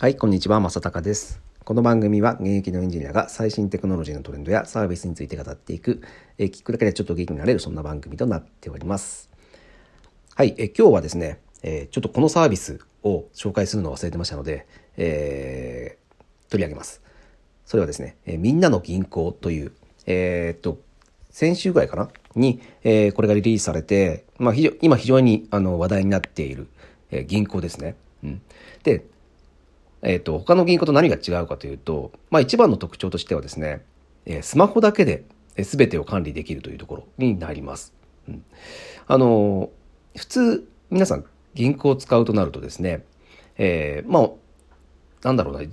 はい、こんにちは、まさたかです。この番組は現役のエンジニアが最新テクノロジーのトレンドやサービスについて語っていく、え聞くだけでちょっと元気になれるそんな番組となっております。はい、え今日はですね、えちょっとこのサービスを紹介するのを忘れてましたので、えー、取り上げます。それはですね、えみんなの銀行という、えー、っと、先週ぐらいかな？に、えー、これがリリースされて、まあ、非常今非常にあの話題になっている、えー、銀行ですね。うん、で、えっ、ー、と、他の銀行と何が違うかというと、まあ一番の特徴としてはですね、え、スマホだけで全てを管理できるというところになります。うん、あの、普通皆さん銀行を使うとなるとですね、えー、まあ、なんだろうな、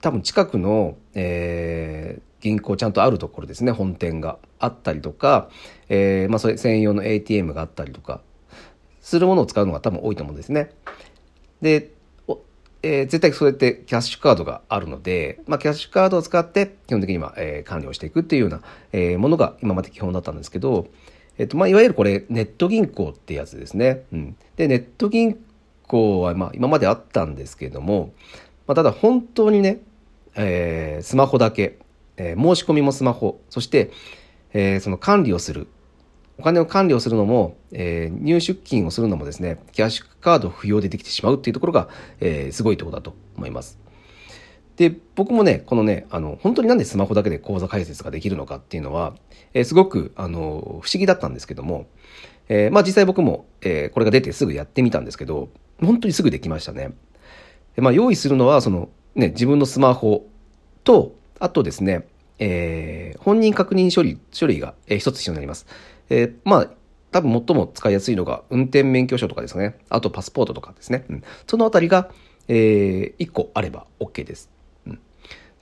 多分近くの、えー、銀行ちゃんとあるところですね、本店があったりとか、えー、まあそれ専用の ATM があったりとか、するものを使うのが多分多いと思うんですね。で、えー、絶対それってキャッシュカードがあるので、まあ、キャッシュカードを使って基本的には、えー、管理をしていくっていうような、えー、ものが今まで基本だったんですけど、えっ、と、まあ、いわゆるこれネット銀行ってやつですね。うん。で、ネット銀行は、まあ、今まであったんですけども、まあ、ただ本当にね、えー、スマホだけ、えー、申し込みもスマホ、そして、えー、その管理をする、お金を管理をするのも、えー、入出金をするのもですね、キャッシュカード不要でできてしまうっていうところが、えー、すごいところだと思います。で、僕もね、このね、あの、本当になんでスマホだけで口座開設ができるのかっていうのは、えー、すごく、あの、不思議だったんですけども、えー、まあ実際僕も、えー、これが出てすぐやってみたんですけど、本当にすぐできましたね。まあ用意するのは、その、ね、自分のスマホと、あとですね、えー、本人確認処理、処理が、えー、一つ必要になります。えー、まあ、多分最も使いやすいのが運転免許証とかですね。あとパスポートとかですね。うん、そのあたりが、えー、1個あれば OK です。うん、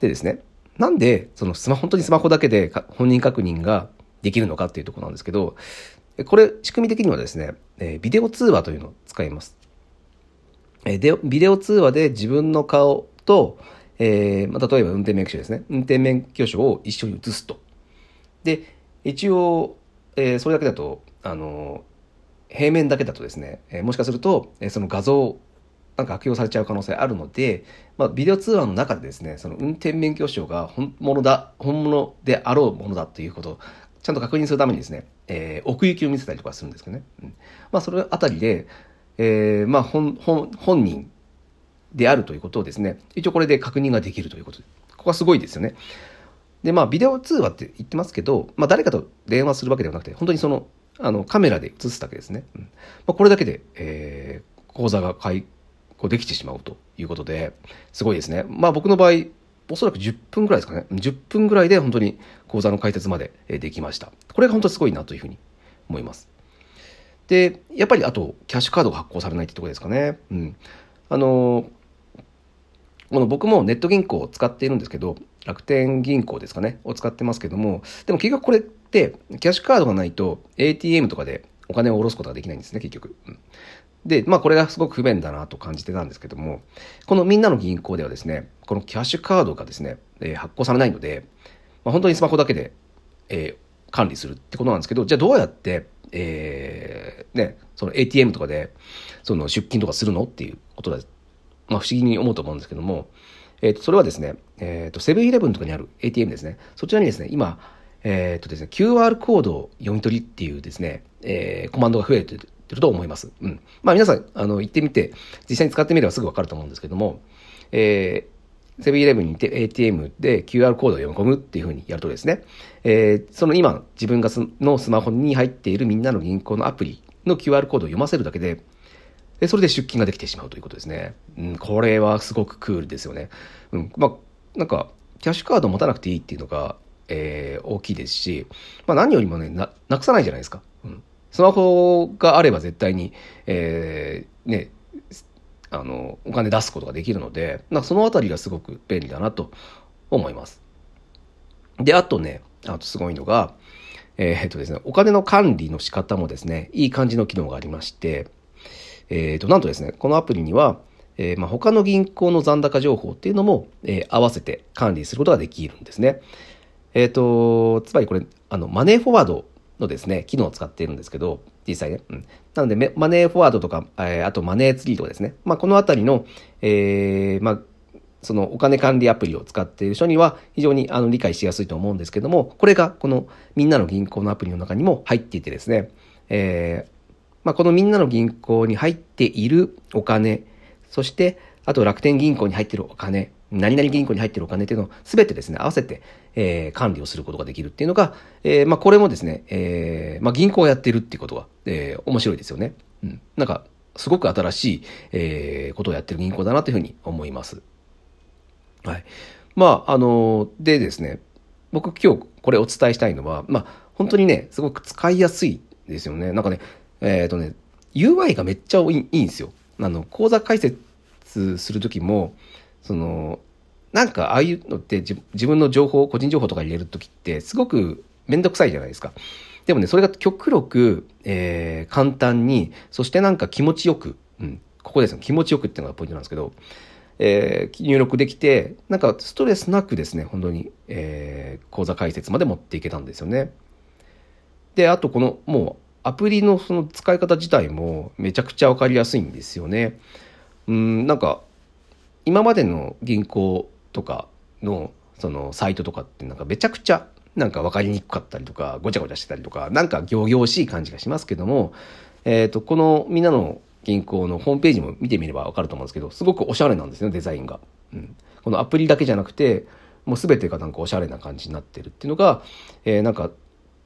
でですね。なんで、そのスマ、本当にスマホだけで本人確認ができるのかっていうところなんですけど、これ、仕組み的にはですね、えー、ビデオ通話というのを使います。えー、でビデオ通話で自分の顔と、えーまあ、例えば運転免許証ですね。運転免許証を一緒に写すと。で、一応、えー、それだけだと、あの、平面だけだとですね、えー、もしかすると、えー、その画像、なんか悪用されちゃう可能性あるので、まあ、ビデオ通話の中でですね、その運転免許証が本物だ、本物であろうものだということを、ちゃんと確認するためにですね、えー、奥行きを見せたりとかするんですけどね。うん、まあ、それあたりで、えー、まあ、本、本、本人であるということをですね、一応これで確認ができるということで、ここはすごいですよね。で、まあ、ビデオ通話って言ってますけど、まあ、誰かと電話するわけではなくて、本当にその、あの、カメラで映すだけですね。うんまあ、これだけで、えー、講座が開講できてしまうということで、すごいですね。まあ、僕の場合、おそらく10分ぐらいですかね。10分ぐらいで本当に講座の解説までできました。これが本当にすごいなというふうに思います。で、やっぱりあと、キャッシュカードが発行されないってところですかね。うん。あの、この僕もネット銀行を使っているんですけど、楽天銀行ですかね、を使ってますけども、でも結局これって、キャッシュカードがないと ATM とかでお金を下ろすことができないんですね、結局。うん、で、まあこれがすごく不便だなと感じてたんですけども、このみんなの銀行ではですね、このキャッシュカードがですね、えー、発行されないので、まあ、本当にスマホだけで、えー、管理するってことなんですけど、じゃあどうやって、えー、ね、その ATM とかで、その出金とかするのっていうことだ、まあ不思議に思うと思うんですけども、えっ、ー、と、それはですね、えっ、ー、と、セブンイレブンとかにある ATM ですね。そちらにですね、今、えっ、ー、とですね、QR コードを読み取りっていうですね、えー、コマンドが増えてると思います。うん。まあ皆さん、あの、行ってみて、実際に使ってみればすぐわかると思うんですけども、えー、セブンイレブンに行って ATM で QR コードを読み込むっていうふうにやるとですね、えー、その今自分がのスマホに入っているみんなの銀行のアプリの QR コードを読ませるだけで、で、それで出金ができてしまうということですね。うん、これはすごくクールですよね。うん、まあ、なんか、キャッシュカード持たなくていいっていうのが、えー、大きいですし、まあ何よりもね、な、なくさないじゃないですか。うん。スマホがあれば絶対に、えー、ね、あの、お金出すことができるので、なんかそのあたりがすごく便利だなと思います。で、あとね、あとすごいのが、えー、っとですね、お金の管理の仕方もですね、いい感じの機能がありまして、えー、と、なんとですね、このアプリには、えー、まあ、他の銀行の残高情報っていうのも、えー、合わせて管理することができるんですね。えっ、ー、と、つまりこれ、あの、マネーフォワードのですね、機能を使っているんですけど、実際ね。うん、なので、マネーフォワードとか、え、あとマネーツリーとかですね。まあ、このあたりの、え、まあ、そのお金管理アプリを使っている人には非常にあの理解しやすいと思うんですけども、これがこのみんなの銀行のアプリの中にも入っていてですね、えー、まあ、このみんなの銀行に入っているお金、そしてあと楽天銀行に入っているお金、何々銀行に入っているお金っていうのを全てですね、合わせて、えー、管理をすることができるっていうのが、えー、まあ、これもですね、えー、まあ、銀行をやってるっていうことが、えー、面白いですよね。うん。なんか、すごく新しい、えー、ことをやってる銀行だなというふうに思います。はい。まあ、あの、でですね、僕今日これお伝えしたいのは、まあ、本当にね、すごく使いやすいですよね。なんかね、えっ、ー、とね、UI がめっちゃいいいいんですよ。あの、講座解説するときも、その、なんかああいうのって自分の情報、個人情報とか入れるときってすごくめんどくさいじゃないですか。でもね、それが極力、えー、簡単に、そしてなんか気持ちよく、うん、ここですね、気持ちよくっていうのがポイントなんですけど、えー、入力できて、なんかストレスなくですね、本当に、えー、講座解説まで持っていけたんですよね。で、あとこの、もう、アプリのその使い方自体もめちゃくちゃわかりやすいんですよね。うん、なんか、今までの銀行とかのそのサイトとかってなんかめちゃくちゃなんか分かりにくかったりとかごちゃごちゃしてたりとかなんか仰々しい感じがしますけども、えー、とこのみんなの銀行のホームページも見てみれば分かると思うんですけどすごくおしゃれなんですよデザインが、うん、このアプリだけじゃなくてもう全てがなんかおしゃれな感じになってるっていうのが、えー、なんか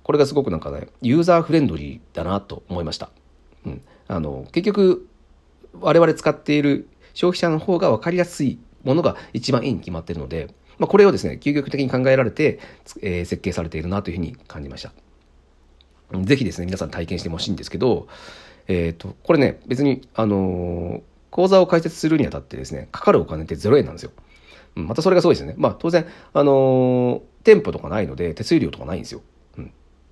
これがすごくなんかねユーザーフレンドリーだなと思いました、うん、あの結局我々使っている消費者の方が分かりやすいものが一番いいに決まってるので、まあ、これをですね、究極的に考えられて、えー、設計されているなというふうに感じました。ぜひですね、皆さん体験してほしいんですけど、えっ、ー、と、これね、別に、あのー、講座を開設するにあたってですね、かかるお金って0円なんですよ。うん、またそれがすごいですね。まあ当然、あのー、店舗とかないので、手数料とかないんですよ。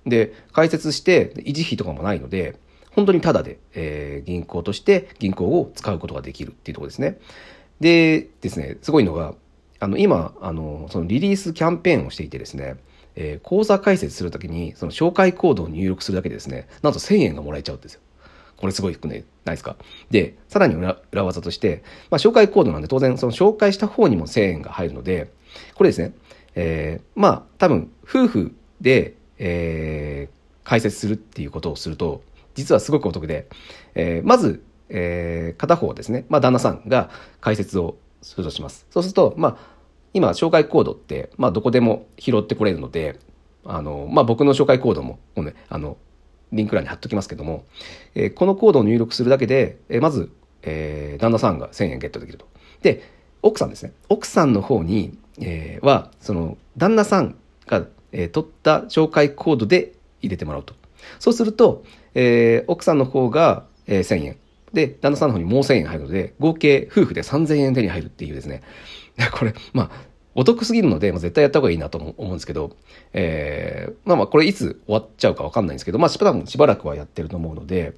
で、開設して、維持費とかもないので、本当にタダで、えー、銀行として銀行を使うことができるっていうところですね。でですね、すごいのが、あの、今、あの、そのリリースキャンペーンをしていてですね、えー、講座開設するときに、その紹介コードを入力するだけでですね、なんと1000円がもらえちゃうんですよ。これすごい低くね、ないですか？で、さらに裏裏技として、まあ、紹介コードなんで当然その紹介した方にも1000円が入るので、これですね、えー、まあ、多分、夫婦で、えー、開設するっていうことをすると、実はすごくお得で、えー、まず、えー、片方ですね、まあ、旦那さんが解説をするとします。そうすると、まあ、今、紹介コードって、まあ、どこでも拾ってこれるので、あの、まあ、僕の紹介コードも、ね、あの、リンク欄に貼っときますけども、えー、このコードを入力するだけで、えー、まず、えー、旦那さんが1000円ゲットできると。で、奥さんですね。奥さんの方に、えー、は、その、旦那さんが、えー、取った紹介コードで入れてもらうと。そうすると、えー、奥さんの方が、えー、1000円。で、旦那さんの方にもう1000円入るので、合計夫婦で3000円手に入るっていうですね。これ、まあ、お得すぎるので、まあ、絶対やった方がいいなと思うんですけど、えー、まあまあ、これいつ終わっちゃうかわかんないんですけど、まあ、しばらくしばらくはやってると思うので、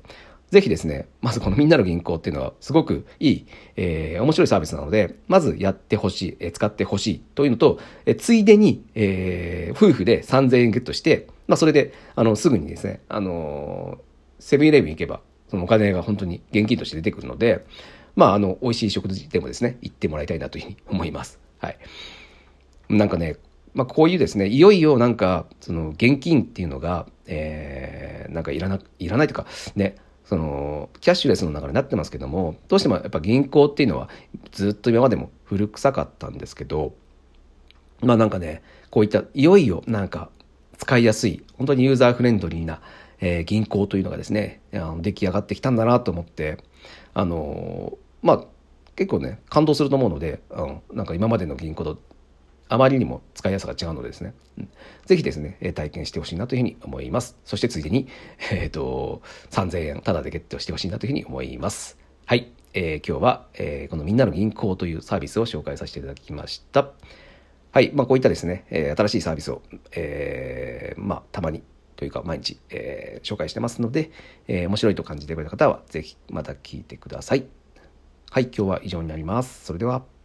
ぜひですね、まずこのみんなの銀行っていうのはすごくいい、えー、面白いサービスなので、まずやってほしい、えー、使ってほしいというのと、えー、ついでに、えー、夫婦で3000円ゲットして、まあそれで、あの、すぐにですね、あのセブンイレブン行けば、そのお金が本当に現金として出てくるので、まあ、あの、美味しい食事でもですね、行ってもらいたいなというふうに思います。はい。なんかね、まあ、こういうですね、いよいよなんか、その、現金っていうのが、えー、なんかいらな、いらないというか、ね、その、キャッシュレスの中になってますけども、どうしてもやっぱ銀行っていうのは、ずっと今までも古臭かったんですけど、まあなんかね、こういった、いよいよなんか、使いやすい、本当にユーザーフレンドリーな、えー、銀行というのがですね、出来上がってきたんだなと思って、あのまあ、結構ね、感動すると思うので、うん、なんか今までの銀行とあまりにも使いやすさが違うのでですね、うん、ぜひですね、体験してほしいなというふうに思います。そしてついでに、えっ、ー、と、3000円タダでゲットしてほしいなというふうに思います。はい。えー、今日は、えー、このみんなの銀行というサービスを紹介させていただきました。はい。まあ、こういったですね、えー、新しいサービスを、えー、まあ、たまにというか毎日、えー、紹介してますので、えー、面白いと感じてくれた方はぜひまた聞いてください。はい、今日は以上になります。それでは。